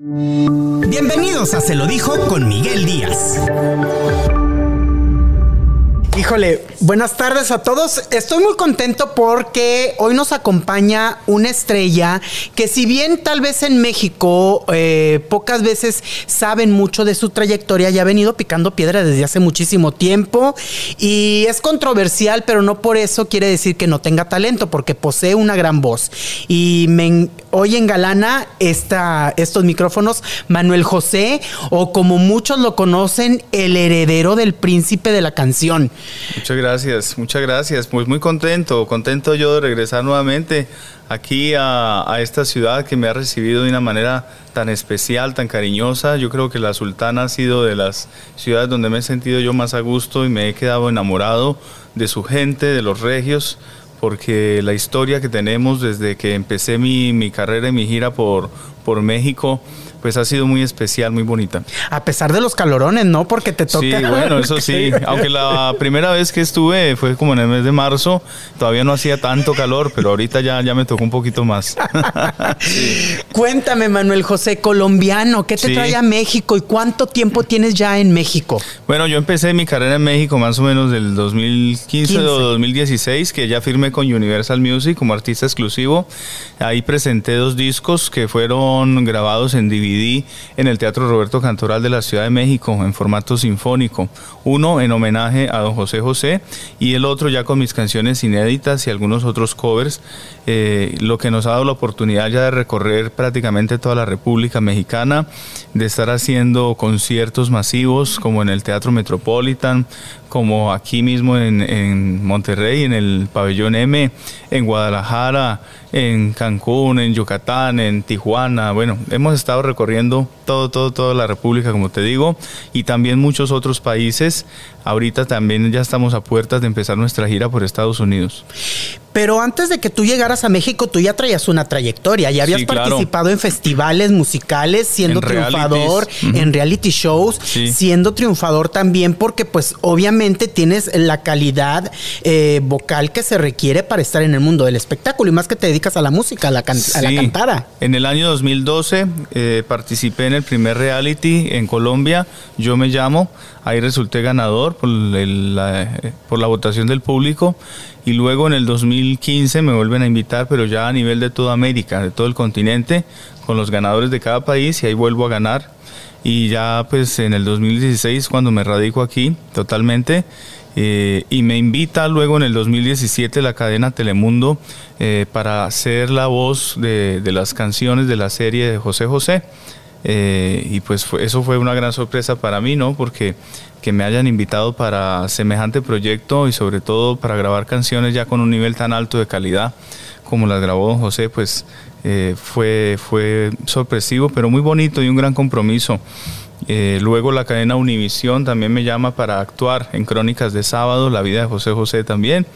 Bienvenidos a Se lo dijo con Miguel Díaz. Híjole, buenas tardes a todos. Estoy muy contento porque hoy nos acompaña una estrella que si bien tal vez en México eh, pocas veces saben mucho de su trayectoria, ya ha venido picando piedra desde hace muchísimo tiempo y es controversial, pero no por eso quiere decir que no tenga talento, porque posee una gran voz. Y me, hoy engalana esta, estos micrófonos Manuel José, o como muchos lo conocen, el heredero del príncipe de la canción. Muchas gracias, muchas gracias. Pues muy contento, contento yo de regresar nuevamente aquí a, esta ciudad que me ha recibido de una manera tan especial, tan cariñosa. Yo creo que la Sultana ha sido de las ciudades donde me he sentido yo más a gusto y me he quedado enamorado de su gente, de los regios, porque la historia que tenemos desde que empecé mi, mi carrera y mi gira por, por México, pues ha sido muy especial, muy bonita. A pesar de los calorones, ¿no? Porque te toca. Sí, bueno, eso sí. Aunque la primera vez que estuve fue como en el mes de marzo, todavía no hacía tanto calor, pero ahorita ya, ya me tocó un poquito más. Cuéntame, Manuel José, colombiano, ¿qué te trae a México y cuánto tiempo tienes ya en México? Bueno, yo empecé mi carrera en México más o menos del 2015 o 2016, que ya firmé con Universal Music como artista exclusivo. Ahí presenté dos discos que fueron grabados en DVD en el Teatro Roberto Cantoral de la Ciudad de México en formato sinfónico. Uno en homenaje a don José José y el otro ya con mis canciones inéditas y algunos otros covers, eh, lo que nos ha dado la oportunidad ya de recorrer prácticamente toda la República Mexicana, de estar haciendo conciertos masivos como en el Teatro Metropolitan, como aquí mismo en, en, Monterrey, en el Pabellón M, en Guadalajara, en Cancún, en Yucatán, en Tijuana. Bueno, hemos estado recorriendo todo, todo, toda la República, como te digo, y también muchos otros países. Ahorita también ya estamos a puertas de empezar nuestra gira por Estados Unidos. Pero antes de que tú llegaras a México, tú ya traías una trayectoria, ya habías participado en festivales musicales, siendo triunfador, en reality shows, siendo triunfador también porque pues obviamente tienes la calidad eh, vocal que se requiere para estar en el mundo del espectáculo y más que te dedicas a la música, a la, cantada. En el año 2012 eh, participé en el primer reality en Colombia, Yo me llamo, ahí resulté ganador por, por la votación del público y luego en el 2015 me vuelven a invitar, pero ya a nivel de toda América, de todo el continente, con los ganadores de cada país y ahí vuelvo a ganar. Y ya pues en el 2016 cuando me radico aquí totalmente eh, y me invita luego en el 2017 la cadena Telemundo eh, para ser la voz de, las canciones de la serie de José José. Eh, y pues eso fue una gran sorpresa para mí, ¿no? Porque que me hayan invitado para semejante proyecto y sobre todo para grabar canciones ya con un nivel tan alto de calidad como las grabó José, pues eh, fue, fue sorpresivo, pero muy bonito y un gran compromiso. Eh, luego la cadena Univisión también me llama para actuar en Crónicas de Sábado, la vida de José José también.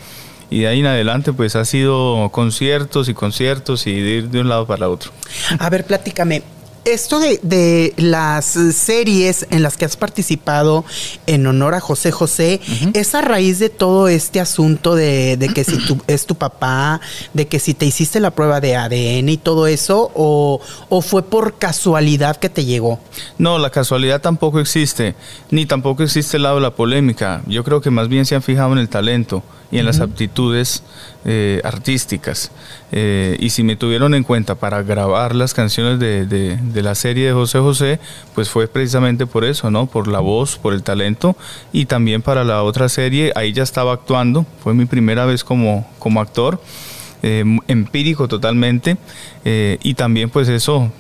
Y de ahí en adelante pues ha sido conciertos y conciertos y ir de un lado para otro. A ver, platícame, esto de, las series en las que has participado en honor a José José, ¿es a raíz de todo este asunto de, que si es tu papá, de que si te hiciste la prueba de ADN y todo eso, o, o fue por casualidad que te llegó? No, la casualidad tampoco existe, ni tampoco existe el lado de la polémica. Yo creo que más bien se han fijado en el talento y en las aptitudes eh, artísticas. Eh, y si me tuvieron en cuenta para grabar las canciones de, de, la serie de José José, pues fue precisamente por eso, ¿no? Por la voz, por el talento y también para la otra serie, ahí ya estaba actuando, fue mi primera vez como, como actor. Eh, empírico totalmente y también pues eso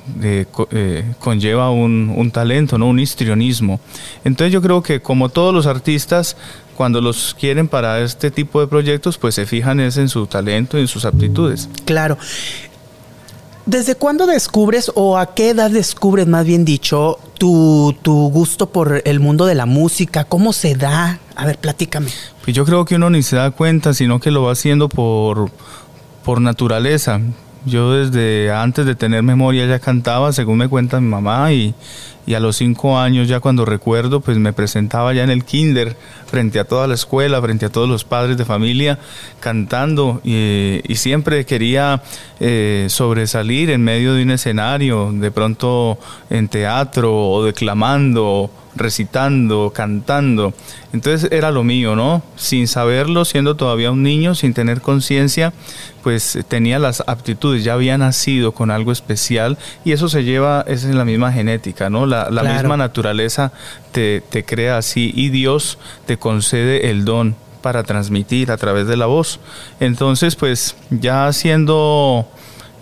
conlleva un, un, talento, ¿no? un histrionismo. Entonces yo creo que como todos los artistas, cuando los quieren para este tipo de proyectos, pues se fijan es en su talento y en sus aptitudes. Claro. ¿Desde cuándo descubres o a qué edad descubres, más bien dicho, tu, tu, gusto por el mundo de la música? ¿Cómo se da? A ver, platícame. Pues yo creo que uno ni se da cuenta, sino que lo va haciendo por, por naturaleza. Yo desde antes de tener memoria ya cantaba, según me cuenta mi mamá, y, y a los cinco años ya cuando recuerdo, pues me presentaba ya en el kinder frente a toda la escuela, frente a todos los padres de familia, cantando y, siempre quería eh, sobresalir en medio de un escenario, de pronto en teatro o declamando recitando, cantando. Entonces era lo mío, ¿no? Sin saberlo, siendo todavía un niño, sin tener conciencia, pues tenía las aptitudes, ya había nacido con algo especial y eso se lleva, es en la misma genética, ¿no? La, misma naturaleza te, te crea así y Dios te concede el don para transmitir a través de la voz. Entonces, pues ya siendo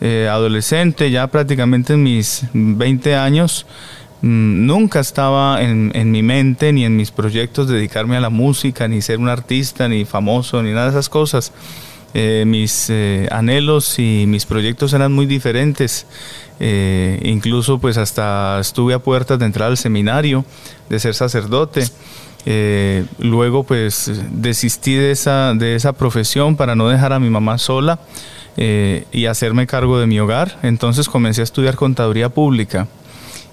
eh, adolescente, ya prácticamente en mis 20 años, nunca estaba en, mi mente ni en mis proyectos dedicarme a la música, ni ser un artista, ni famoso, ni nada de esas cosas. Eh, mis eh, anhelos y mis proyectos eran muy diferentes. Eh, incluso pues hasta estuve a puertas de entrar al seminario, de ser sacerdote. luego pues desistí de esa, de esa profesión para no dejar a mi mamá sola y hacerme cargo de mi hogar. Entonces comencé a estudiar contaduría pública.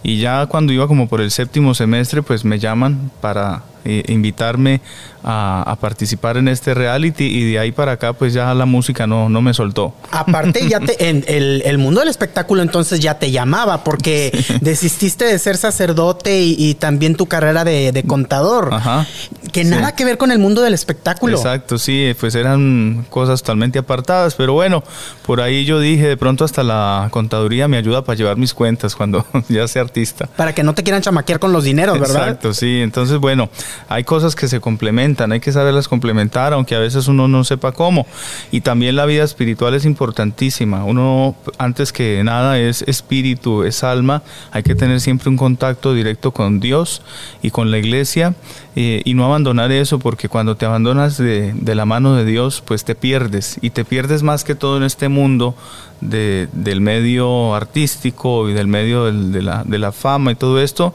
Y ya cuando iba como por el séptimo semestre, pues me llaman para eh, invitarme a, participar en este reality y de ahí para acá pues ya la música no, no me soltó. Aparte ya te, en el, mundo del espectáculo entonces ya te llamaba porque desististe de ser sacerdote y, también tu carrera de, contador. Ajá. Que nada que ver con el mundo del espectáculo. Exacto, sí, pues eran cosas totalmente apartadas, pero bueno, por ahí yo dije, de pronto hasta la contaduría me ayuda para llevar mis cuentas cuando ya sea artista. Para que no te quieran chamaquear con los dineros, ¿verdad? Exacto, sí, entonces bueno, hay cosas que se complementan, hay que saberlas complementar, aunque a veces uno no sepa cómo. Y también la vida espiritual es importantísima. Uno, antes que nada, es espíritu, es alma. Hay que tener siempre un contacto directo con Dios y con la iglesia eh, y no abandonar eso, porque cuando te abandonas de, la mano de Dios, pues te pierdes. Y te pierdes más que todo en este mundo del medio artístico y del medio de, la, de la fama y todo esto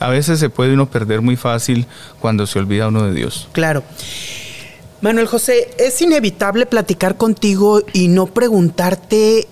a veces se puede uno perder muy fácil cuando se olvida uno de Dios. Claro. Manuel José, es inevitable platicar contigo y no preguntarte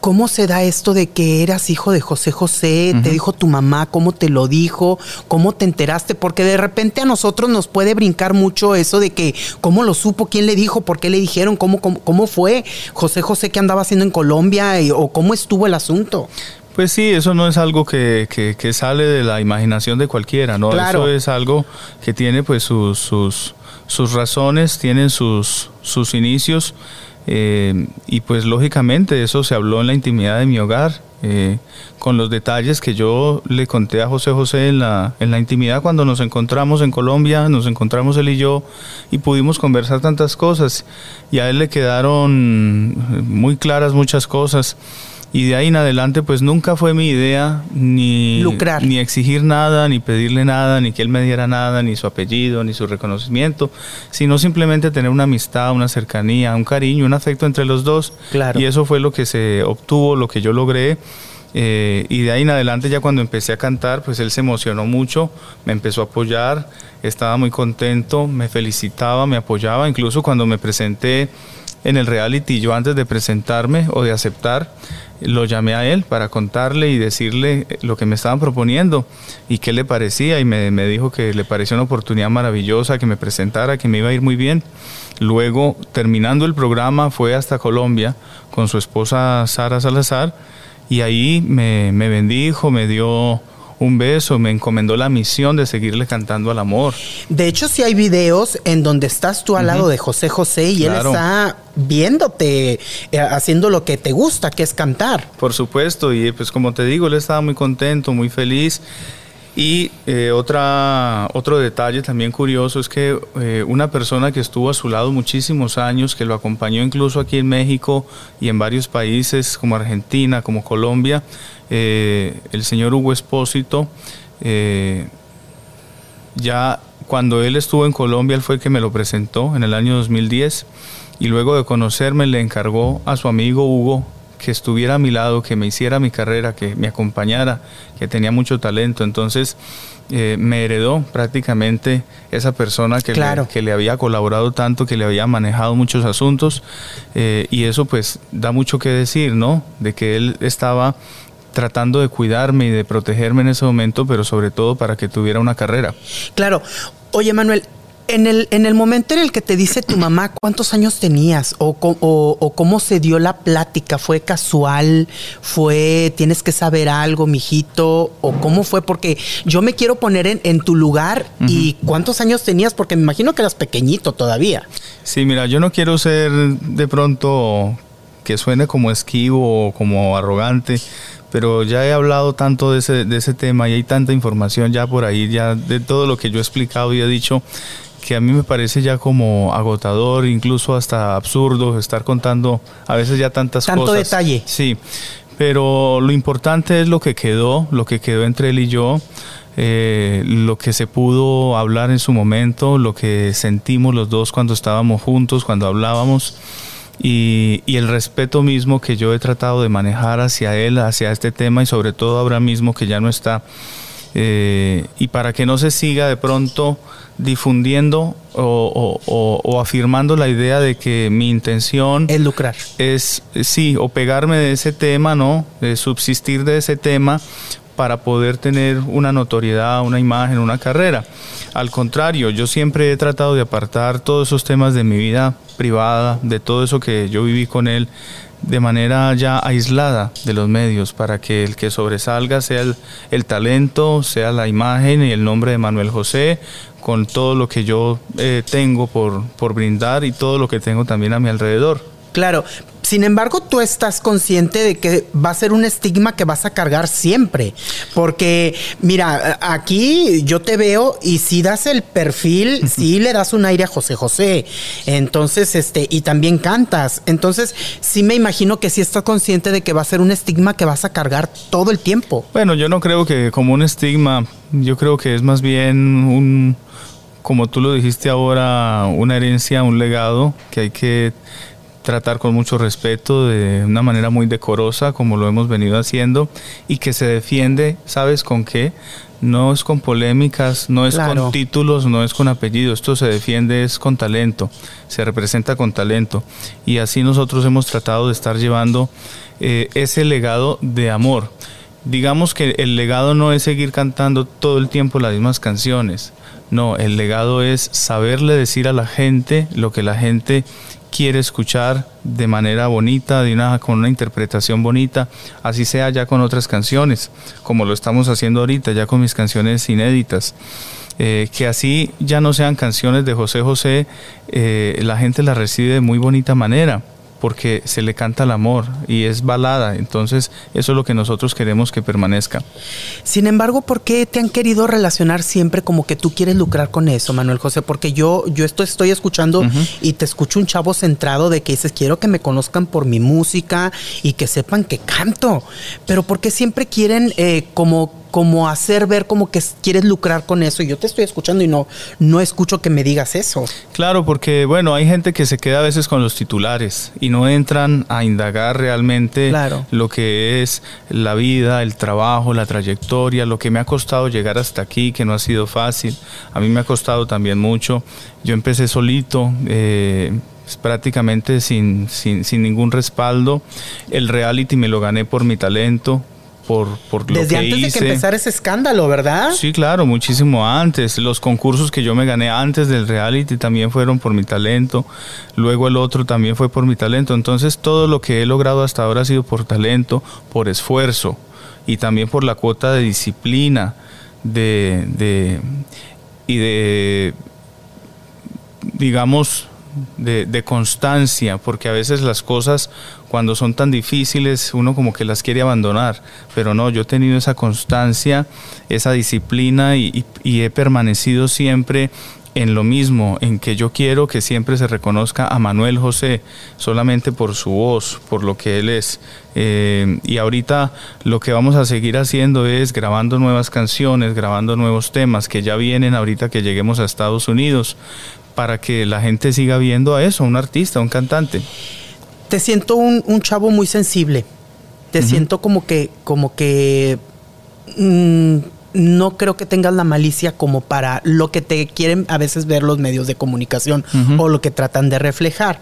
cómo se da esto de que eras hijo de José José, te dijo tu mamá, cómo te lo dijo, cómo te enteraste, porque de repente a nosotros nos puede brincar mucho eso de que cómo lo supo, quién le dijo, por qué le dijeron, cómo, cómo, fue José José que andaba haciendo en Colombia o cómo estuvo el asunto. Pues sí, eso no es algo que, que, sale de la imaginación de cualquiera, ¿no? Eso es algo que tiene pues sus, sus, sus razones, tienen sus, sus inicios eh, y pues lógicamente eso se habló en la intimidad de mi hogar, eh, con los detalles que yo le conté a José José en la, en la intimidad cuando nos encontramos en Colombia, nos encontramos él y yo y pudimos conversar tantas cosas y a él le quedaron muy claras muchas cosas y de ahí en adelante pues nunca fue mi idea ni lucrar ni exigir nada ni pedirle nada ni que él me diera nada ni su apellido ni su reconocimiento sino simplemente tener una amistad una cercanía un cariño un afecto entre los dos claro. y eso fue lo que se obtuvo lo que yo logré eh, y de ahí en adelante ya cuando empecé a cantar pues él se emocionó mucho me empezó a apoyar estaba muy contento me felicitaba me apoyaba incluso cuando me presenté en el reality yo antes de presentarme o de aceptar lo llamé a él para contarle y decirle lo que me estaban proponiendo y qué le parecía y me, dijo que le parecía una oportunidad maravillosa, que me presentara, que me iba a ir muy bien. Luego, terminando el programa, fue hasta Colombia con su esposa Sara Salazar y ahí me, me bendijo, me dio un beso, me encomendó la misión de seguirle cantando al amor. De hecho, sí hay videos en donde estás tú al lado de José José y él está viéndote eh, haciendo lo que te gusta, que es cantar. Por supuesto, y pues como te digo, él estaba muy contento, muy feliz. Y eh, otra, otro detalle también curioso es que eh, una persona que estuvo a su lado muchísimos años, que lo acompañó incluso aquí en México y en varios países como Argentina, como Colombia, eh, el señor Hugo Espósito, ya cuando él estuvo en Colombia, él fue el que me lo presentó en el año 2010 y luego de conocerme le encargó a su amigo Hugo que estuviera a mi lado, que me hiciera mi carrera, que me acompañara, que tenía mucho talento. Entonces eh, me heredó prácticamente esa persona que, le, que le había colaborado tanto, que le había manejado muchos asuntos. Eh, y eso pues da mucho que decir, ¿no? De que él estaba tratando de cuidarme y de protegerme en ese momento, pero sobre todo para que tuviera una carrera. Claro. Oye, Manuel, en el, en el momento en el que te dice tu mamá cuántos años tenías o, o, cómo se dio la plática, ¿fue casual? ¿Fue tienes que saber algo, mijito? ¿O cómo fue? Porque yo me quiero poner en, tu lugar y cuántos años tenías, porque me imagino que eras pequeñito todavía. Sí, mira, yo no quiero ser de pronto que suene como esquivo o como arrogante, pero ya he hablado tanto de ese, de ese tema y hay tanta información ya por ahí, ya de todo lo que yo he explicado y he dicho, que a mí me parece ya como agotador, incluso hasta absurdo estar contando a veces ya tantas cosas. Tanto detalle. Sí, pero lo importante es lo que quedó, lo que quedó entre él y yo. Eh, lo que se pudo hablar en su momento, lo que sentimos los dos cuando estábamos juntos, cuando hablábamos, y, y, el respeto mismo que yo he tratado de manejar hacia él, hacia este tema y sobre todo ahora mismo que ya no está. Eh, y para que no se siga de pronto difundiendo o, afirmando la idea de que mi intención es lucrar. Es, sí, o pegarme de ese tema, ¿no? De subsistir de ese tema para poder tener una notoriedad, una imagen, una carrera. Al contrario, yo siempre he tratado de apartar todos esos temas de mi vida privada, de todo eso que yo viví con él, de manera ya aislada de los medios para que el que sobresalga sea el, talento, sea la imagen y el nombre de Manuel José, con todo lo que yo eh, tengo por, por brindar y todo lo que tengo también a mi alrededor. Claro, sin embargo, tú estás consciente de que va a ser un estigma que vas a cargar siempre. Porque, mira, aquí yo te veo y si das el perfil, sí le das un aire a José José. Entonces, este, y también cantas. Entonces, sí me imagino que sí estás consciente de que va a ser un estigma que vas a cargar todo el tiempo. Bueno, yo no creo que como un estigma, yo creo que es más bien un, como tú lo dijiste ahora, una herencia, un legado que hay que tratar con mucho respeto, de una manera muy decorosa, como lo hemos venido haciendo, y que se defiende, ¿sabes con qué? No es con polémicas, no es con títulos, no es con apellidos, esto se defiende es con talento, se representa con talento. Y así nosotros hemos tratado de estar llevando eh, ese legado de amor. Digamos que el legado no es seguir cantando todo el tiempo las mismas canciones, no, el legado es saberle decir a la gente lo que la gente quiere escuchar de manera bonita, de una, con una interpretación bonita, así sea ya con otras canciones, como lo estamos haciendo ahorita, ya con mis canciones inéditas. Eh, que así ya no sean canciones de José José, eh, la gente las recibe de muy bonita manera porque se le canta el amor y es balada, entonces eso es lo que nosotros queremos que permanezca. Sin embargo, ¿por qué te han querido relacionar siempre como que tú quieres lucrar con eso, Manuel José? Porque yo, yo esto estoy escuchando y te escucho un chavo centrado de que dices, quiero que me conozcan por mi música y que sepan que canto, pero ¿por qué siempre quieren eh, como como hacer ver como que quieres lucrar con eso. Y yo te estoy escuchando y no, no escucho que me digas eso. Claro, porque bueno, hay gente que se queda a veces con los titulares y no entran a indagar realmente lo que es la vida, el trabajo, la trayectoria, lo que me ha costado llegar hasta aquí, que no ha sido fácil. A mí me ha costado también mucho. Yo empecé solito. Eh, prácticamente sin, sin, sin ningún respaldo. El reality me lo gané por mi talento, por, Desde antes de que empezara ese escándalo, ¿verdad? Sí, claro, muchísimo antes. Los concursos que yo me gané antes del reality también fueron por mi talento. Luego el otro también fue por mi talento. Entonces todo lo que he logrado hasta ahora ha sido por talento, por esfuerzo y también por la cuota de disciplina de, de y de digamos de, constancia, porque a veces las cosas cuando son tan difíciles uno como que las quiere abandonar, pero no, yo he tenido esa constancia, esa disciplina y, he permanecido siempre en lo mismo, en que yo quiero que siempre se reconozca a Manuel José solamente por su voz, por lo que él es. Eh, y ahorita lo que vamos a seguir haciendo es grabando nuevas canciones, grabando nuevos temas que ya vienen ahorita que lleguemos a Estados Unidos, para que la gente siga viendo a eso, un artista, un cantante. Te siento un, un chavo muy sensible. Te siento como que, como que mm, no creo que tengas la malicia como para lo que te quieren a veces ver los medios de comunicación o lo que tratan de reflejar.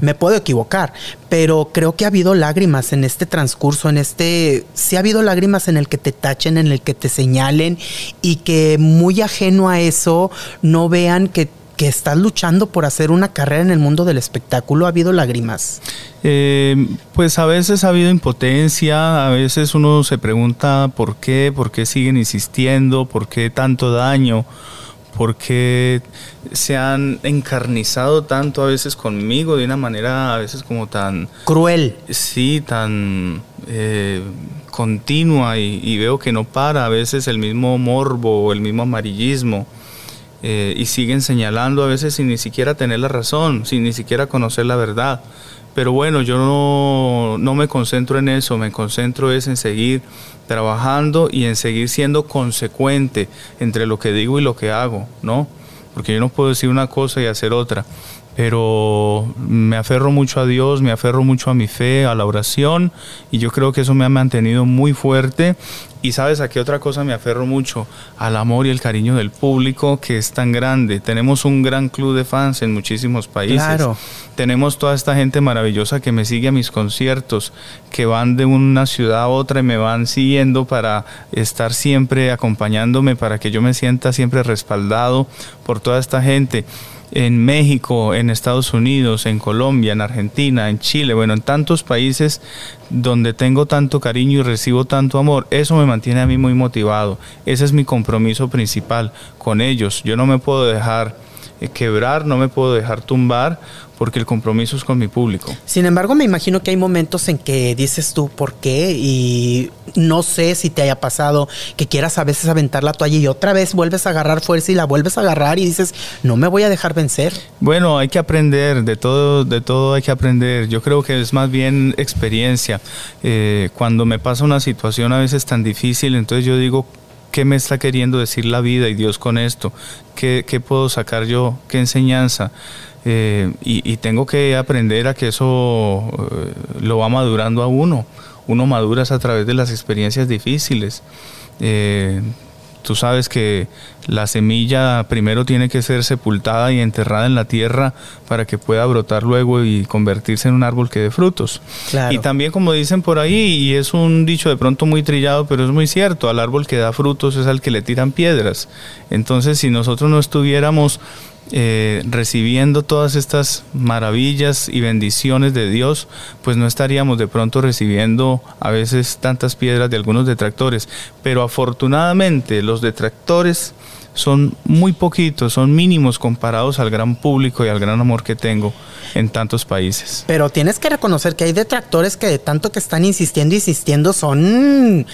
Me puedo equivocar, pero creo que ha habido lágrimas en este transcurso, en este, sí ha habido lágrimas en el que te tachen, en el que te señalen y que muy ajeno a eso no vean que que estás luchando por hacer una carrera en el mundo del espectáculo, ¿ha habido lágrimas? Eh, pues a veces ha habido impotencia, a veces uno se pregunta por qué, por qué siguen insistiendo, por qué tanto daño, por qué se han encarnizado tanto a veces conmigo de una manera a veces como tan... Cruel. Sí, tan... Eh, continua y, y, veo que no para a veces el mismo morbo o el mismo amarillismo eh, y siguen señalando a veces sin ni siquiera tener la razón, sin ni siquiera conocer la verdad. Pero bueno, yo no, no me concentro en eso, me concentro es en seguir trabajando y en seguir siendo consecuente entre lo que digo y lo que hago, ¿no? Porque yo no puedo decir una cosa y hacer otra pero me aferro mucho a Dios, me aferro mucho a mi fe, a la oración, y yo creo que eso me ha mantenido muy fuerte. Y sabes a qué otra cosa me aferro mucho, al amor y el cariño del público que es tan grande. Tenemos un gran club de fans en muchísimos países. Claro. Tenemos toda esta gente maravillosa que me sigue a mis conciertos, que van de una ciudad a otra y me van siguiendo para estar siempre acompañándome, para que yo me sienta siempre respaldado por toda esta gente en México, en Estados Unidos, en Colombia, en Argentina, en Chile, bueno, en tantos países donde tengo tanto cariño y recibo tanto amor, eso me mantiene a mí muy motivado. Ese es mi compromiso principal con ellos. Yo no me puedo dejar quebrar, no me puedo dejar tumbar porque el compromiso es con mi público. Sin embargo, me imagino que hay momentos en que dices tú por qué y no sé si te haya pasado que quieras a veces aventar la toalla y otra vez vuelves a agarrar fuerza y la vuelves a agarrar y dices, no me voy a dejar vencer. Bueno, hay que aprender, de todo, de todo hay que aprender. Yo creo que es más bien experiencia. Eh, cuando me pasa una situación a veces tan difícil, entonces yo digo, ¿Qué me está queriendo decir la vida y Dios con esto? ¿Qué, qué puedo sacar yo? ¿Qué enseñanza? Eh, y, tengo que aprender a que eso eh, lo va madurando a uno. Uno madura a través de las experiencias difíciles. Eh, tú sabes que la semilla primero tiene que ser sepultada y enterrada en la tierra para que pueda brotar luego y convertirse en un árbol que dé frutos. Y también como dicen por ahí, y es un dicho de pronto muy trillado, pero es muy cierto, al árbol que da frutos es al que le tiran piedras. Entonces si nosotros no estuviéramos eh, recibiendo todas estas maravillas y bendiciones de Dios, pues no estaríamos de pronto recibiendo a veces tantas piedras de algunos detractores. Pero afortunadamente los detractores son muy poquitos, son mínimos comparados al gran público y al gran amor que tengo en tantos países. Pero tienes que reconocer que hay detractores que de tanto que están insistiendo, insistiendo, son,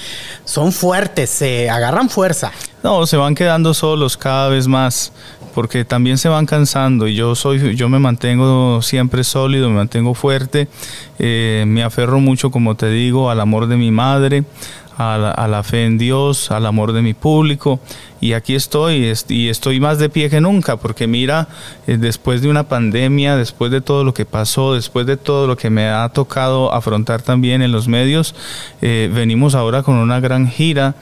son fuertes, se agarran fuerza. No, se van quedando solos cada vez más porque también se van cansando y yo soy yo me mantengo siempre sólido me mantengo fuerte eh, me aferro mucho como te digo al amor de mi madre a la, fe en Dios, al amor de mi público. Y aquí estoy, y estoy más de pie que nunca, porque mira, eh, después de una pandemia, después de todo lo que pasó, después de todo lo que me ha tocado afrontar también en los medios, eh, venimos ahora con una gran gira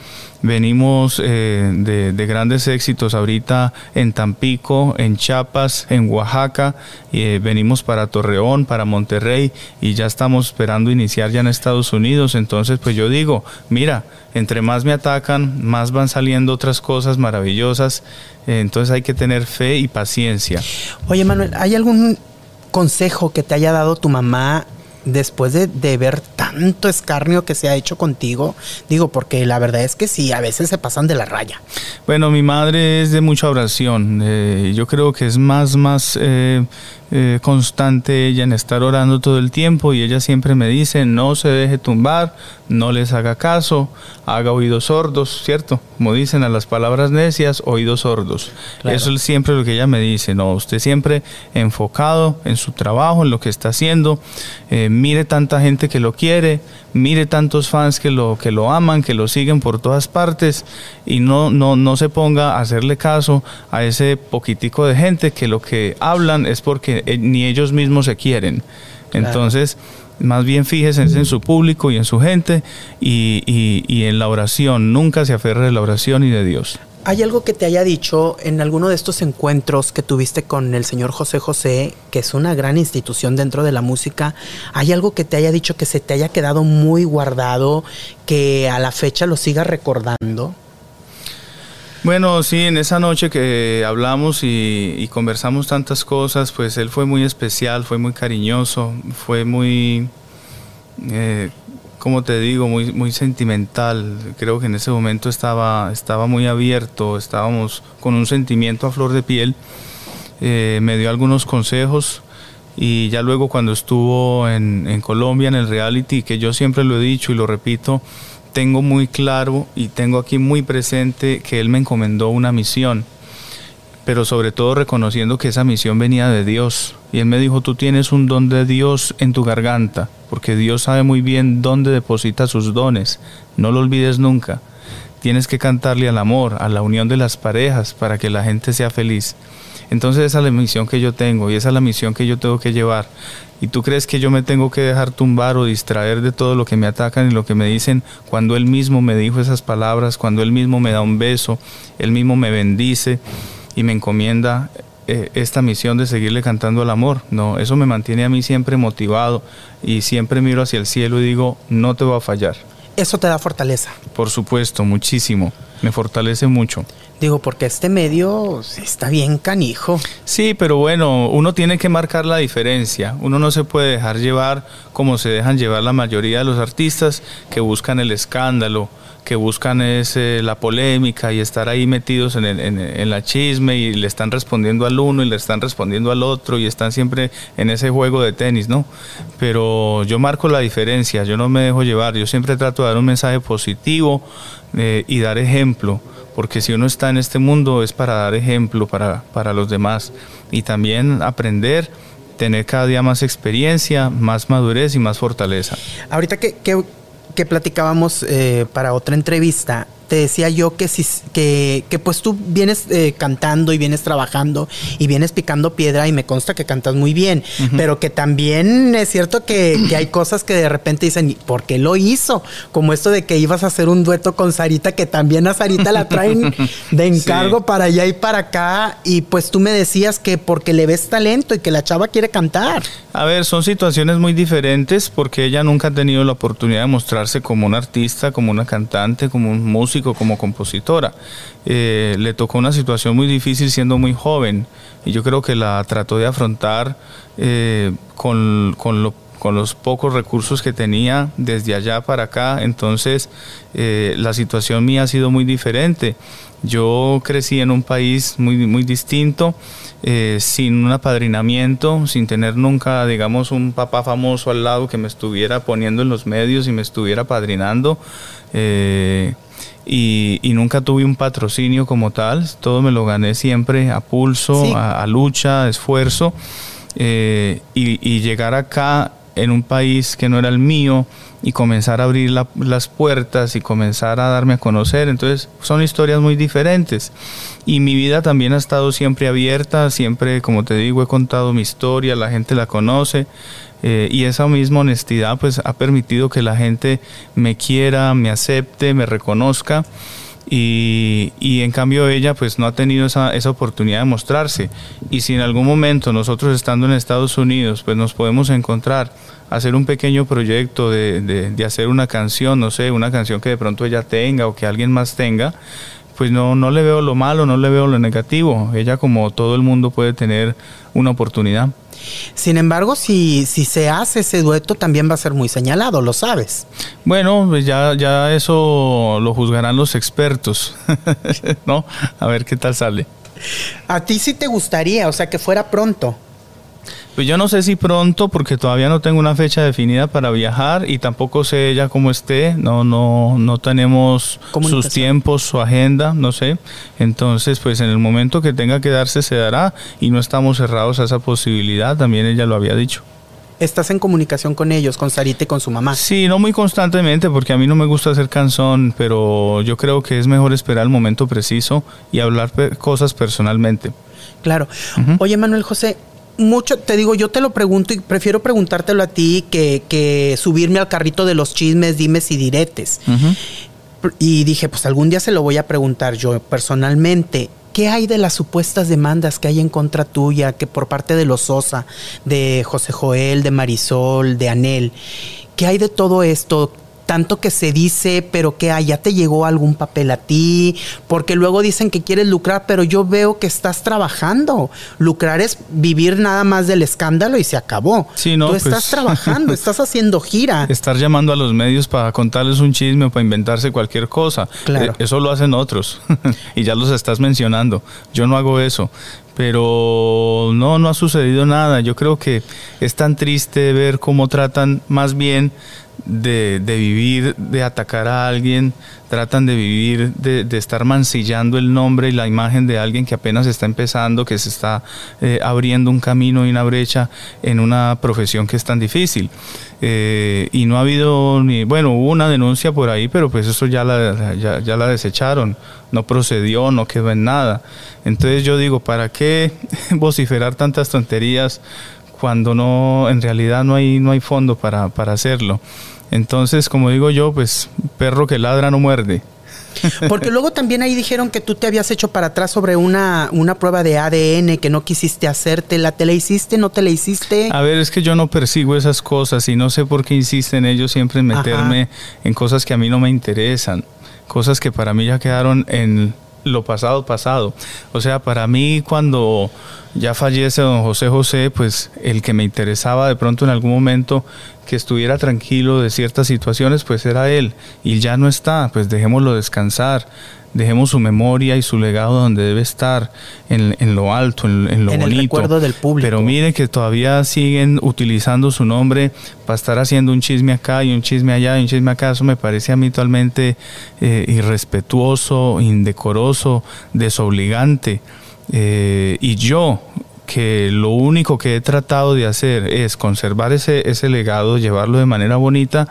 Venimos eh, de, grandes éxitos ahorita en Tampico, en Chiapas, en Oaxaca, eh, venimos para Torreón, para Monterrey y ya estamos esperando iniciar ya en Estados Unidos. Entonces, pues yo digo, mira, entre más me atacan, más van saliendo otras cosas maravillosas. Eh, entonces hay que tener fe y paciencia. Oye, Manuel, ¿hay algún consejo que te haya dado tu mamá después de, ver tanto escarnio que se ha hecho contigo, digo, porque la verdad es que sí, a veces se pasan de la raya. Bueno, mi madre es de mucha oración. Eh, yo creo que es más, más eh, eh, constante ella en estar orando todo el tiempo y ella siempre me dice, no se deje tumbar, no les haga caso, haga oídos sordos, ¿cierto? Como dicen a las palabras necias, oídos sordos. Eso es siempre lo que ella me dice, no, usted siempre enfocado en su trabajo, en lo que está haciendo, eh, mire tanta gente que lo quiere, mire tantos fans que lo, que lo aman, que lo siguen por todas partes y no, no, no se ponga a hacerle caso a ese poquitico de gente que lo que hablan es porque eh, ni ellos mismos se quieren. Entonces, más bien fíjese en su público y en su gente y, y en la oración. Nunca se aferre de la oración y de Dios. ¿Hay algo que te haya dicho en alguno de estos encuentros que tuviste con el señor José José, que es una gran institución dentro de la música? ¿Hay algo que te haya dicho que se te haya quedado muy guardado, que a la fecha lo sigas recordando? Bueno, sí, en esa noche que hablamos y, conversamos tantas cosas, pues él fue muy especial, fue muy cariñoso, fue muy... Eh, como te digo, muy, muy sentimental. Creo que en ese momento estaba, estaba muy abierto, estábamos con un sentimiento a flor de piel. Eh, me dio algunos consejos y ya luego cuando estuvo en, en Colombia en el reality, que yo siempre lo he dicho y lo repito, tengo muy claro y tengo aquí muy presente que él me encomendó una misión pero sobre todo reconociendo que esa misión venía de Dios. Y Él me dijo, tú tienes un don de Dios en tu garganta, porque Dios sabe muy bien dónde deposita sus dones. No lo olvides nunca. Tienes que cantarle al amor, a la unión de las parejas, para que la gente sea feliz. Entonces esa es la misión que yo tengo y esa es la misión que yo tengo que llevar. ¿Y tú crees que yo me tengo que dejar tumbar o distraer de todo lo que me atacan y lo que me dicen cuando Él mismo me dijo esas palabras, cuando Él mismo me da un beso, Él mismo me bendice? Y me encomienda eh, esta misión de seguirle cantando al amor. No, eso me mantiene a mí siempre motivado y siempre miro hacia el cielo y digo, no te voy a fallar. Eso te da fortaleza. Por supuesto, muchísimo. Me fortalece mucho. Digo, porque este medio está bien canijo. Sí, pero bueno, uno tiene que marcar la diferencia. Uno no se puede dejar llevar como se dejan llevar la mayoría de los artistas que buscan el escándalo, que buscan es eh, la polémica y estar ahí metidos en, en, la chisme y le están respondiendo al uno y le están respondiendo al otro y están siempre en ese juego de tenis, ¿no? Pero yo marco la diferencia, yo no me dejo llevar, yo siempre trato de dar un mensaje positivo eh, y dar ejemplo, porque si uno está en este mundo es para dar ejemplo para, para los demás y también aprender tener cada día más experiencia, más madurez y más fortaleza. Ahorita que, que platicábamos eh, para otra entrevista, te decía yo que, si, que, que pues tú vienes eh, cantando y vienes trabajando y vienes picando piedra y me consta que cantas muy bien, pero que también es cierto que, que, hay cosas que de repente dicen, ¿por qué lo hizo? Como esto de que ibas a hacer un dueto con Sarita, que también a Sarita la traen de encargo para allá y para acá, y pues tú me decías que porque le ves talento y que la chava quiere cantar. A ver, son situaciones muy diferentes porque ella nunca ha tenido la oportunidad de mostrarse como una artista, como una cantante, como un músico como compositora. Eh, le tocó una situación muy difícil siendo muy joven y yo creo que la trató de afrontar eh, con, los pocos recursos que tenía desde allá para acá. Entonces eh, la situación mía ha sido muy diferente. Yo crecí en un país muy, muy distinto, sin un apadrinamiento, sin tener nunca, digamos, un papá famoso al lado que me estuviera poniendo en los medios y me estuviera apadrinando y, nunca tuve un patrocinio como tal, todo me lo gané siempre a pulso, a, lucha, a esfuerzo, eh, y, llegar acá en un país que no era el mío y comenzar a abrir las puertas y comenzar a darme a conocer, entonces son historias muy diferentes. Y mi vida también ha estado siempre abierta, siempre, como te digo, he contado mi historia, la gente la conoce. Eh, y esa misma honestidad pues ha permitido que la gente me quiera, me acepte, me reconozca. Y, y, en cambio ella pues no ha tenido esa, esa, oportunidad de mostrarse. Y si en algún momento nosotros estando en Estados Unidos pues nos podemos encontrar, hacer un pequeño proyecto de, de, de hacer una canción, no sé, una canción que de pronto ella tenga o que alguien más tenga, pues no, no le veo lo malo, no le veo lo negativo. Ella como todo el mundo puede tener una oportunidad. Sin embargo, si, si se hace ese dueto, también va a ser muy señalado, lo sabes. Bueno, pues ya, ya eso lo juzgarán los expertos, ¿no? A ver qué tal sale. A ti sí te gustaría, o sea, que fuera pronto. Pues yo no sé si pronto, porque todavía no tengo una fecha definida para viajar y tampoco sé ella cómo esté, no, no, no tenemos sus tiempos, su agenda, no sé. Entonces, pues en el momento que tenga que darse se dará y no estamos cerrados a esa posibilidad, también ella lo había dicho. ¿Estás en comunicación con ellos, con Sarita y con su mamá? Sí, no muy constantemente porque a mí no me gusta hacer canción, pero yo creo que es mejor esperar el momento preciso y hablar cosas personalmente. Claro. Oye, Manuel José, mucho, te digo, yo te lo pregunto y prefiero preguntártelo a ti que, que subirme al carrito de los chismes, dimes y diretes. Y dije, pues algún día se lo voy a preguntar yo personalmente. ¿Qué hay de las supuestas demandas que hay en contra tuya, que por parte de los Sosa, de José Joel, de Marisol, de Anel? ¿Qué hay de todo esto? Tanto que se dice, pero que ya te llegó algún papel a ti, porque luego dicen que quieres lucrar, pero yo veo que estás trabajando. Lucrar es vivir nada más del escándalo y se acabó. Sí, no, Tú estás pues, trabajando, estás haciendo gira. Estar llamando a los medios para contarles un chisme o para inventarse cualquier cosa. Claro. Eh, eso lo hacen otros y ya los estás mencionando. Yo no hago eso pero no, no ha sucedido nada. Yo creo que es tan triste ver cómo tratan más bien de, vivir, de atacar a alguien, tratan de vivir, de, estar mancillando el nombre y la imagen de alguien que apenas está empezando, que se está eh, abriendo un camino y una brecha en una profesión que es tan difícil. Eh, y no ha habido ni, bueno, hubo una denuncia por ahí, pero pues eso ya la, ya la desecharon, no procedió, no quedó en nada. Entonces yo digo, ¿para qué vociferar tantas tonterías? Cuando no en realidad no hay no hay fondo para, para hacerlo entonces, como digo yo, pues perro que ladra no muerde. Porque luego también ahí dijeron que tú te habías hecho para atrás sobre una, una prueba de ADN que no quisiste hacerte. ¿La te la hiciste? ¿No te la hiciste? A ver, es que yo no persigo esas cosas y no sé por qué insisten ellos siempre en meterme Ajá. en cosas que a mí no me interesan. Cosas que para mí ya quedaron en lo pasado pasado. O sea, para mí cuando ya fallece don José José, pues el que me interesaba de pronto en algún momento que estuviera tranquilo de ciertas situaciones, pues era él. Y ya no está, pues dejémoslo descansar. Dejemos su memoria y su legado donde debe estar, en, en lo alto, en, en lo en bonito. El recuerdo del público. Pero miren que todavía siguen utilizando su nombre para estar haciendo un chisme acá y un chisme allá y un chisme acá. Eso me parece a mí totalmente eh, irrespetuoso, indecoroso, desobligante. Eh, y yo, que lo único que he tratado de hacer es conservar ese, ese legado, llevarlo de manera bonita,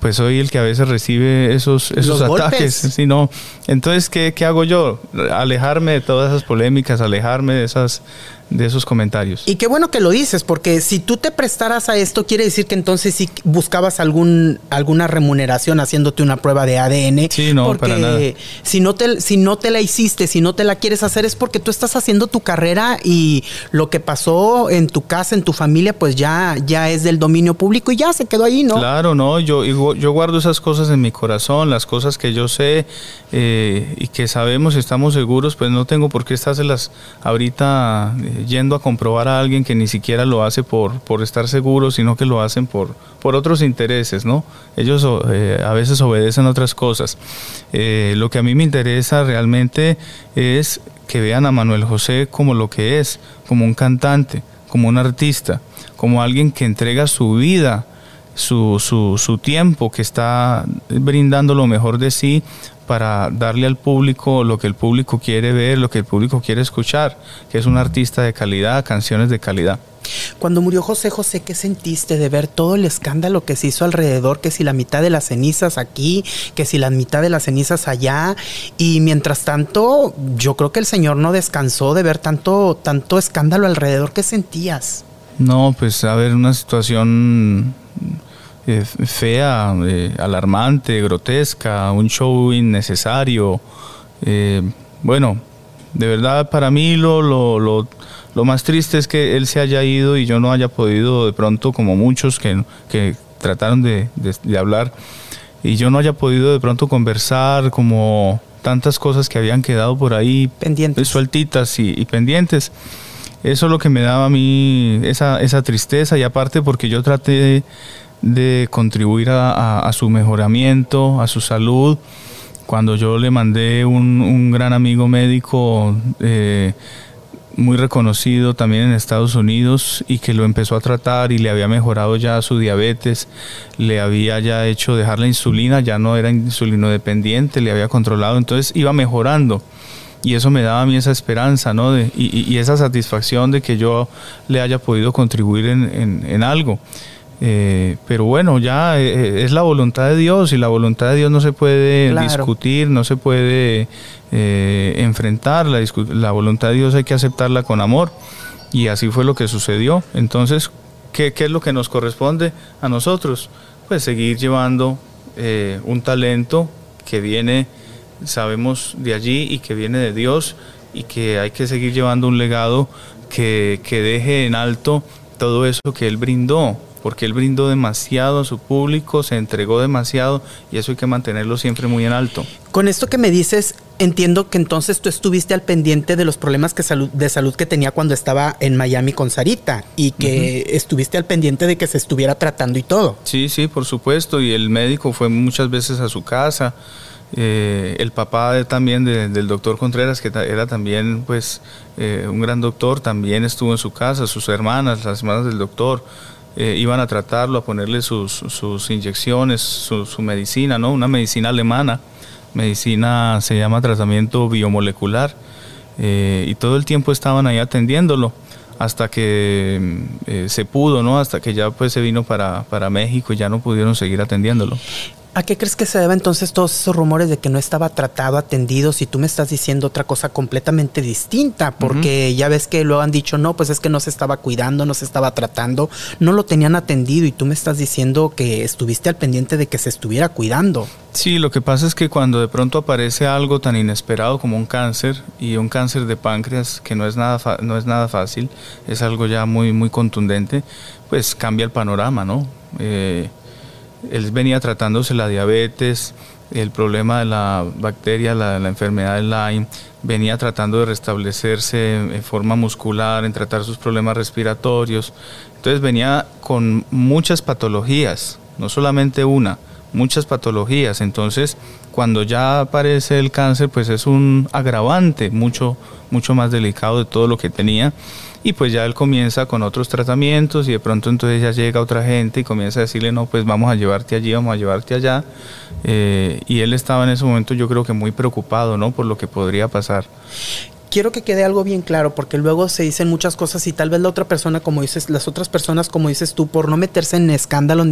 pues soy el que a veces recibe esos, esos Los ataques. golpes. Si no, entonces, ¿qué, ¿qué hago yo? Alejarme de todas esas polémicas, alejarme de esas de esos comentarios. Y qué bueno que lo dices, porque si tú te prestaras a esto, quiere decir que entonces sí buscabas algún, alguna remuneración haciéndote una prueba de ADN. Sí, no, porque para nada. Si no, te, si no te la hiciste, si no te la quieres hacer, es porque tú estás haciendo tu carrera y lo que pasó en tu casa, en tu familia, pues ya, ya es del dominio público y ya se quedó ahí, ¿no? Claro, no, yo, yo guardo esas cosas en mi corazón, las cosas que yo sé eh, y que sabemos y estamos seguros, pues no tengo por qué estárselas ahorita eh, yendo a comprobar a alguien que ni siquiera lo hace por, por estar seguro, sino que lo hacen por, por otros intereses, ¿no? Ellos eh, a veces obedecen otras cosas. Eh, lo que a mí me interesa realmente es que vean a Manuel José como lo que es, como un cantante, como un artista, como alguien que entrega su vida, su, su, su tiempo, que está brindando lo mejor de sí para darle al público lo que el público quiere ver, lo que el público quiere escuchar, que es un artista de calidad, canciones de calidad. Cuando murió José José, ¿qué sentiste de ver todo el escándalo que se hizo alrededor? Que si la mitad de las cenizas aquí, que si la mitad de las cenizas allá. Y mientras tanto, yo creo que el señor no descansó de ver tanto, tanto escándalo alrededor. ¿Qué sentías? No, pues a ver, una situación eh, fea, eh, alarmante, grotesca, un show innecesario. Eh, bueno, de verdad para mí lo, lo, lo, lo, más triste es que él se haya ido y yo no haya podido de pronto, como muchos que, que trataron de, de, de hablar, y yo no haya podido de pronto conversar como tantas cosas que habían quedado por ahí pendientes. sueltitas y, y pendientes. Eso es lo que me daba a mí esa, esa tristeza y aparte porque yo traté de, contribuir a, su mejoramiento, a su salud. Cuando yo le mandé un, un gran amigo médico eh, muy reconocido también en Estados Unidos y que lo empezó a tratar y le había mejorado ya su diabetes, le había ya hecho dejar la insulina, ya no era insulino dependiente, le había controlado, entonces iba mejorando y eso me daba a mí esa esperanza, ¿no? De, y, y, esa satisfacción de que yo le haya podido contribuir en algo. Eh, pero bueno, ya eh, es la voluntad de Dios y la voluntad de Dios no se puede claro. discutir, no se puede eh, enfrentar. La, la, voluntad de Dios hay que aceptarla con amor. Y así fue lo que sucedió. Entonces, ¿qué, qué es lo que nos corresponde a nosotros? Pues seguir llevando eh, un talento que viene, sabemos, de allí y que viene de Dios y que hay que seguir llevando un legado que, que deje en alto todo eso que Él brindó porque él brindó demasiado a su público, se entregó demasiado y eso hay que mantenerlo siempre muy en alto. Con esto que me dices, entiendo que entonces tú estuviste al pendiente de los problemas que de salud que tenía cuando estaba en Miami con Sarita y que estuviste al pendiente de que se estuviera tratando y todo. Sí, sí, por supuesto, y el médico fue muchas veces a su casa. Eh, el papá también del doctor Contreras, que era también pues eh, un gran doctor, también estuvo en su casa, sus hermanas, las hermanas del doctor, eh, iban a tratarlo, a ponerle sus, inyecciones, su, medicina, ¿no? Una medicina alemana, medicina se llama tratamiento biomolecular, eh, y todo el tiempo estaban ahí atendiéndolo hasta que eh, se pudo, ¿no? Hasta que ya pues se vino para México y ya no pudieron seguir atendiéndolo. ¿A qué crees que se debe entonces todos esos rumores de que no estaba tratado, atendido, si tú me estás diciendo otra cosa completamente distinta? Porque ya ves que lo han dicho, no, pues es que no se estaba cuidando, no se estaba tratando, no lo tenían atendido y tú me estás diciendo que estuviste al pendiente de que se estuviera cuidando. Sí, lo que pasa es que cuando de pronto aparece algo tan inesperado como un cáncer y un cáncer de páncreas que no es nada no es nada fácil, es algo ya muy muy contundente, pues cambia el panorama, ¿no? Eh, él venía tratándose la diabetes, el problema de la bacteria, la, enfermedad de Lyme, venía tratando de restablecerse en forma muscular, en tratar sus problemas respiratorios. Entonces venía con muchas patologías, no solamente una, muchas patologías. Entonces, cuando ya aparece el cáncer, pues es un agravante mucho, mucho más delicado de todo lo que tenía y pues ya él comienza con otros tratamientos y de pronto entonces ya llega otra gente y comienza a decirle, no, pues vamos a llevarte allí, vamos a llevarte allá. Eh, y él estaba en ese momento yo creo que muy preocupado, ¿no? Por lo que podría pasar quiero que quede algo bien claro, porque luego se dicen muchas cosas y tal vez la otra persona, como dices, las otras personas, como dices tú, por no meterse en escándalos,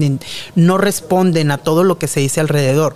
no responden a todo lo que se dice alrededor.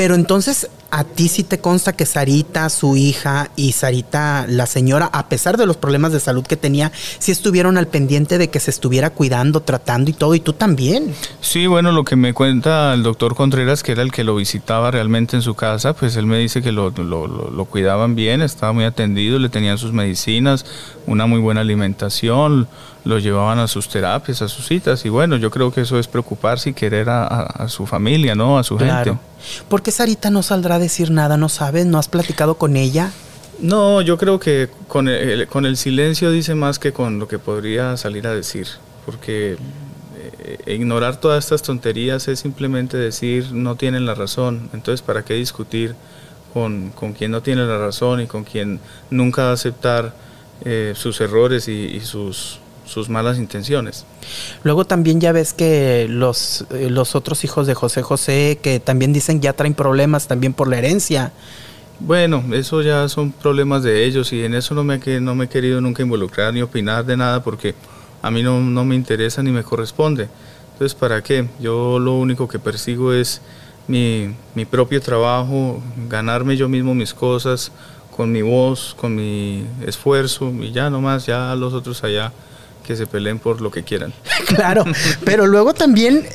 Pero entonces a ti sí te consta que Sarita, su hija y Sarita, la señora, a pesar de los problemas de salud que tenía, sí estuvieron al pendiente de que se estuviera cuidando, tratando y todo, y tú también. Sí, bueno, lo que me cuenta el doctor Contreras, que era el que lo visitaba realmente en su casa, pues él me dice que lo, lo, lo cuidaban bien, estaba muy atendido, le tenían sus medicinas, una muy buena alimentación, lo llevaban a sus terapias, a sus citas, y bueno, yo creo que eso es preocuparse y querer a, su familia, ¿no? A su claro. gente. ¿Por qué Sarita no saldrá a decir nada? ¿No sabes? ¿No has platicado con ella? No, yo creo que con el, con el silencio dice más que con lo que podría salir a decir, porque eh, ignorar todas estas tonterías es simplemente decir no tienen la razón, entonces ¿para qué discutir con, con quien no tiene la razón y con quien nunca va a aceptar eh, sus errores y sus sus malas intenciones. Luego también ya ves que los, eh, los otros hijos de José José, que también dicen ya traen problemas también por la herencia. Bueno, eso ya son problemas de ellos y en eso no me, no me he querido nunca involucrar ni opinar de nada porque a mí no, no me interesa ni me corresponde. Entonces, ¿para qué? Yo lo único que persigo es mi, mi propio trabajo, ganarme yo mismo mis cosas con mi voz, con mi esfuerzo y ya nomás, ya los otros allá que se peleen por lo que quieran. claro, pero luego también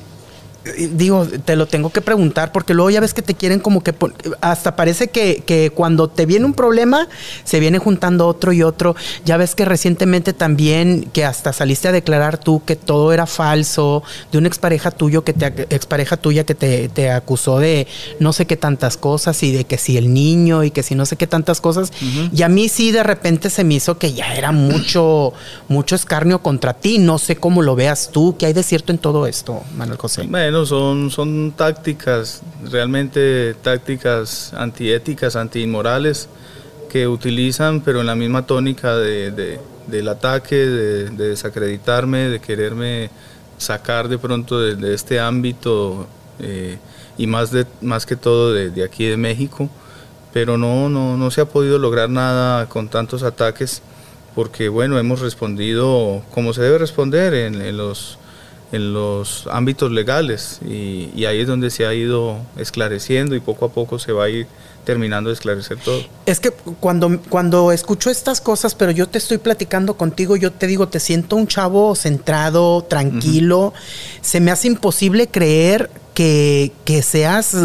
digo, te lo tengo que preguntar porque luego ya ves que te quieren como que hasta parece que, que, cuando te viene un problema se viene juntando otro y otro. Ya ves que recientemente también que hasta saliste a declarar tú que todo era falso de una expareja tuyo que te expareja tuya que te, te acusó de no sé qué tantas cosas y de que si el niño y que si no sé qué tantas cosas. Y a mí sí de repente se me hizo que ya era mucho mucho escarnio contra ti. No sé cómo lo veas tú. ¿Qué hay de cierto en todo esto, Manuel José? Bueno, son, son tácticas, realmente tácticas antiéticas, antiinmorales, que utilizan, pero en la misma tónica de, del ataque, de, desacreditarme, de quererme sacar de pronto de, este ámbito eh, y más, de, más que todo de, aquí de México. Pero no, no, no se ha podido lograr nada con tantos ataques porque bueno, hemos respondido como se debe responder en los en los ámbitos legales y, ahí es donde se ha ido esclareciendo y poco a poco se va a ir terminando de esclarecer todo. Es que cuando, cuando escucho estas cosas, pero yo te estoy platicando contigo, yo te digo, te siento un chavo centrado, tranquilo. Se me hace imposible creer que, que seas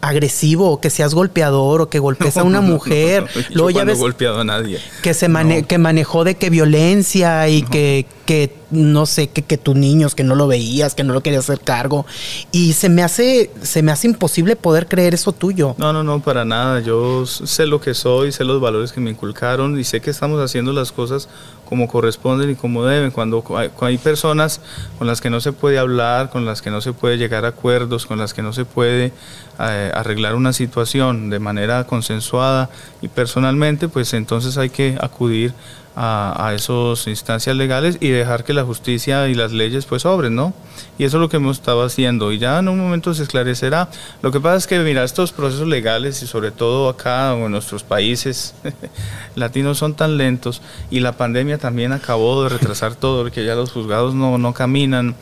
agresivo o que seas golpeador o que golpees a una mujer. Luego ya ves golpeado a nadie. Que se que manejó de que violencia y que, que no sé, que, que tus niños, que no lo veías, que no lo querías hacer cargo. Y se me hace, se me hace imposible poder creer eso tuyo. No, no, no, para nada. Yo sé lo que soy, sé los valores que me inculcaron y sé que estamos haciendo las cosas como corresponden y como deben. Cuando hay, personas con las que no se puede hablar, con las que no se puede llegar a acuerdos, con las que no se puede eh, arreglar una situación de manera consensuada y personalmente, pues entonces hay que acudir a, a esas instancias legales y dejar que la justicia y las leyes pues obren, ¿no? Y eso es lo que hemos estado haciendo y ya en un momento se esclarecerá. Lo que pasa es que, mira, estos procesos legales y sobre todo acá o en nuestros países latinos son tan lentos y la pandemia también acabó de retrasar todo, porque ya los juzgados no, no caminan.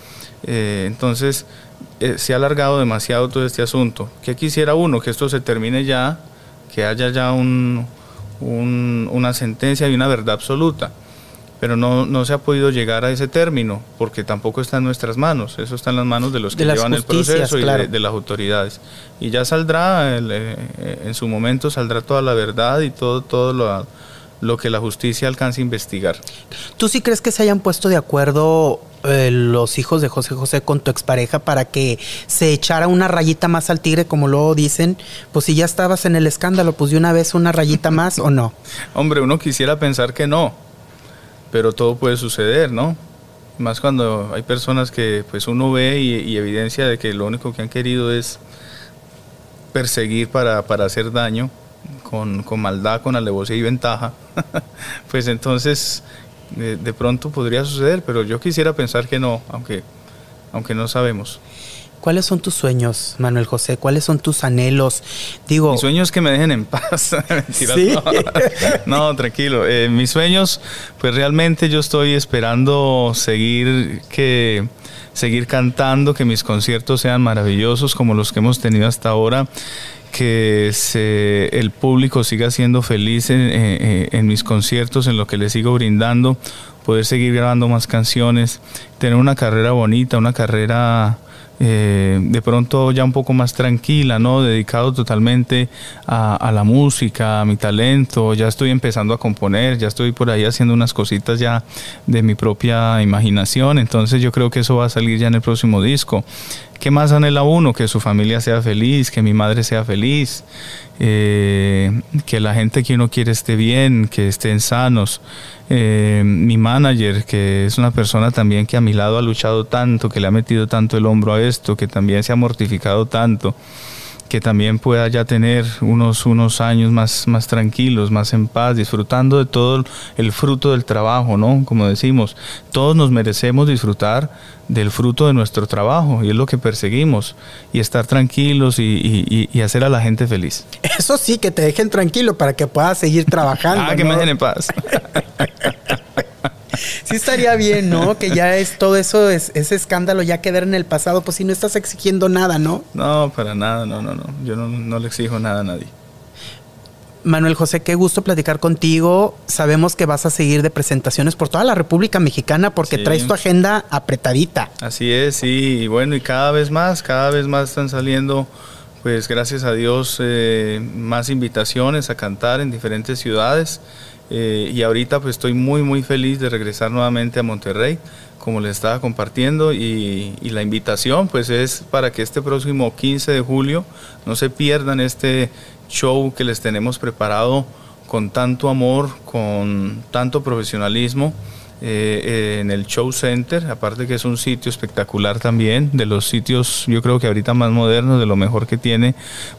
Eh, entonces, eh, se ha alargado demasiado todo este asunto. ¿Qué quisiera uno? Que esto se termine ya, que haya ya un, una sentencia y una verdad absoluta. Pero no, no, se ha podido llegar a ese término porque tampoco está en nuestras manos. Eso está en las manos de los que llevan el proceso y de, las autoridades. Y ya saldrá, eh, en su momento saldrá toda la verdad y todo, todo lo, lo que la justicia alcance a investigar. ¿Tú sí crees que se hayan puesto de acuerdo eh, los hijos de José José con tu expareja para que se echara una rayita más al tigre, como luego dicen? Pues si ya estabas en el escándalo, pues de una vez una rayita más o no. Hombre, uno quisiera pensar que no, pero todo puede suceder, ¿no? Más cuando hay personas que pues uno ve y, evidencia de que lo único que han querido es perseguir para, para hacer daño con, con maldad, con alevosía y ventaja, pues entonces de, pronto podría suceder, pero yo quisiera pensar que no, aunque, aunque no sabemos. ¿Cuáles son tus sueños, Manuel José? ¿Cuáles son tus anhelos? Digo, mis sueños que me dejen en paz. no, tranquilo. Eh, mis sueños, pues realmente yo estoy esperando seguir que seguir cantando, que mis conciertos sean maravillosos como los que hemos tenido hasta ahora que se, el público siga siendo feliz en, mis conciertos, en lo que le sigo brindando, poder seguir grabando más canciones, tener una carrera bonita, una carrera eh, de pronto ya un poco más tranquila, ¿no? Dedicado totalmente a, la música, a mi talento, ya estoy empezando a componer, ya estoy por ahí haciendo unas cositas ya de mi propia imaginación, entonces yo creo que eso va a salir ya en el próximo disco. ¿Qué más anhela uno? Que su familia sea feliz, que mi madre sea feliz, eh, que la gente que uno quiere esté bien, que estén sanos. Eh, mi manager, que es una persona también que a mi lado ha luchado tanto, que le ha metido tanto el hombro a esto, que también se ha mortificado tanto que también pueda ya tener unos, unos años más, más tranquilos, más en paz, disfrutando de todo el fruto del trabajo, ¿no? Como decimos, todos nos merecemos disfrutar del fruto de nuestro trabajo y es lo que perseguimos y estar tranquilos y, y, hacer a la gente feliz. Eso sí, que te dejen tranquilo para que puedas seguir trabajando. ah, que me dejen en paz. sí estaría bien, ¿no? Que ya es todo eso, es, ese escándalo ya quedar en el pasado, pues si no estás exigiendo nada, ¿no? No, para nada, no, no, no. Yo no, le exijo nada a nadie. Manuel José, qué gusto platicar contigo. Sabemos que vas a seguir de presentaciones por toda la República Mexicana porque traes tu agenda apretadita. Así es, sí. Y bueno, y cada vez más, cada vez más están saliendo, pues gracias a Dios, eh, más invitaciones a cantar en diferentes ciudades. Eh, y ahorita pues estoy muy muy feliz de regresar nuevamente a Monterrey, como les estaba compartiendo, y, la invitación pues es para que este próximo 15 de julio no se pierdan este show que les tenemos preparado con tanto amor, con tanto profesionalismo. Eh, en el Show Center, aparte que es un sitio espectacular también, de los sitios yo creo que ahorita más modernos, de lo mejor que tiene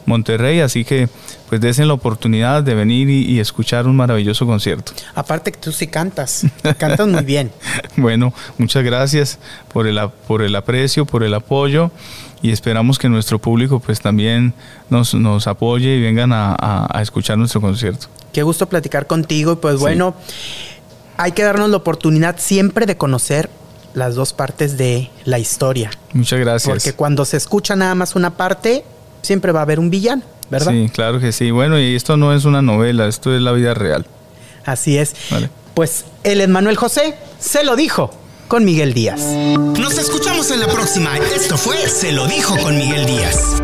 Monterrey, así que pues desen la oportunidad de venir y, escuchar un maravilloso concierto. Aparte que tú sí cantas, cantas muy bien. bueno, muchas gracias por el, por el aprecio, por el apoyo y esperamos que nuestro público pues también nos, nos apoye y vengan a, escuchar nuestro concierto. Qué gusto platicar contigo y pues bueno hay que darnos la oportunidad siempre de conocer las dos partes de la historia. Muchas gracias. Porque cuando se escucha nada más una parte, siempre va a haber un villano. ¿verdad? Sí, claro que sí. Bueno, y esto no es una novela, esto es la vida real. Así es. Vale. Pues él es Manuel José, se lo dijo con Miguel Díaz. Nos escuchamos en la próxima. Esto fue Se lo dijo con Miguel Díaz.